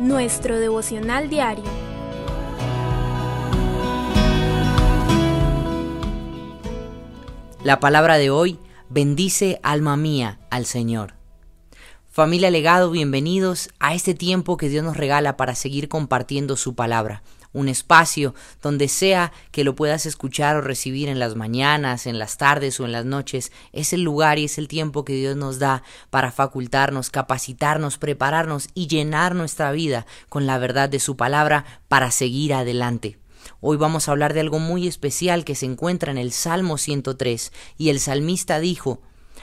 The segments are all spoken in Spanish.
nuestro devocional diario. La palabra de hoy, bendice alma mía al Señor. Familia Legado, bienvenidos a este tiempo que Dios nos regala para seguir compartiendo su palabra un espacio donde sea que lo puedas escuchar o recibir en las mañanas, en las tardes o en las noches, es el lugar y es el tiempo que Dios nos da para facultarnos, capacitarnos, prepararnos y llenar nuestra vida con la verdad de su palabra para seguir adelante. Hoy vamos a hablar de algo muy especial que se encuentra en el Salmo 103 y el salmista dijo,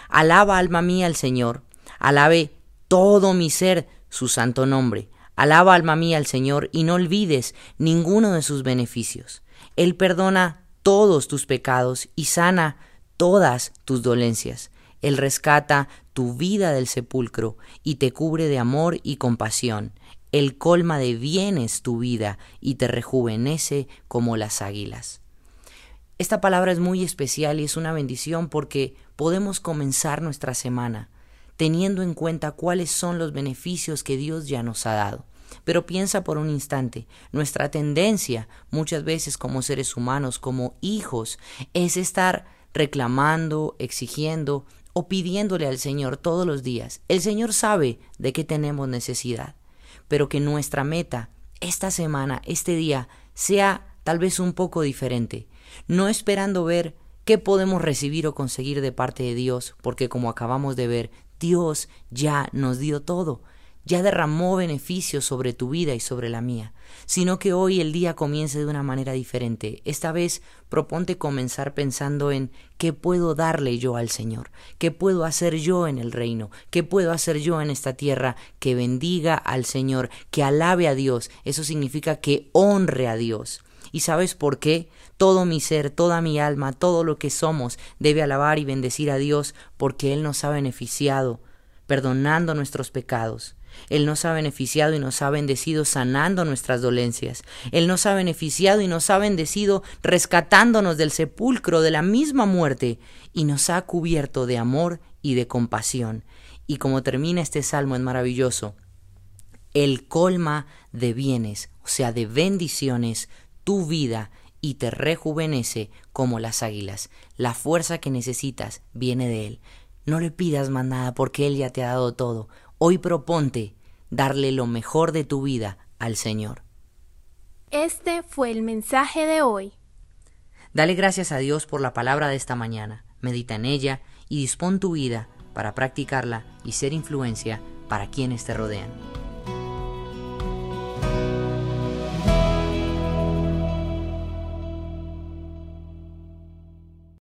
Alaba alma mía al Señor, alabe todo mi ser su santo nombre. Alaba alma mía al Señor y no olvides ninguno de sus beneficios. Él perdona todos tus pecados y sana todas tus dolencias. Él rescata tu vida del sepulcro y te cubre de amor y compasión. Él colma de bienes tu vida y te rejuvenece como las águilas. Esta palabra es muy especial y es una bendición porque podemos comenzar nuestra semana teniendo en cuenta cuáles son los beneficios que Dios ya nos ha dado. Pero piensa por un instante, nuestra tendencia muchas veces como seres humanos, como hijos, es estar reclamando, exigiendo o pidiéndole al Señor todos los días. El Señor sabe de qué tenemos necesidad, pero que nuestra meta esta semana, este día, sea tal vez un poco diferente, no esperando ver qué podemos recibir o conseguir de parte de Dios, porque como acabamos de ver, Dios ya nos dio todo, ya derramó beneficios sobre tu vida y sobre la mía, sino que hoy el día comience de una manera diferente. Esta vez proponte comenzar pensando en qué puedo darle yo al Señor, qué puedo hacer yo en el reino, qué puedo hacer yo en esta tierra que bendiga al Señor, que alabe a Dios. Eso significa que honre a Dios. ¿Y sabes por qué? Todo mi ser, toda mi alma, todo lo que somos debe alabar y bendecir a Dios porque Él nos ha beneficiado, perdonando nuestros pecados. Él nos ha beneficiado y nos ha bendecido sanando nuestras dolencias. Él nos ha beneficiado y nos ha bendecido rescatándonos del sepulcro de la misma muerte y nos ha cubierto de amor y de compasión. Y como termina este salmo es maravilloso, Él colma de bienes, o sea, de bendiciones, tu vida y te rejuvenece como las águilas. La fuerza que necesitas viene de Él. No le pidas más nada porque Él ya te ha dado todo. Hoy proponte darle lo mejor de tu vida al Señor. Este fue el mensaje de hoy. Dale gracias a Dios por la palabra de esta mañana. Medita en ella y dispón tu vida para practicarla y ser influencia para quienes te rodean.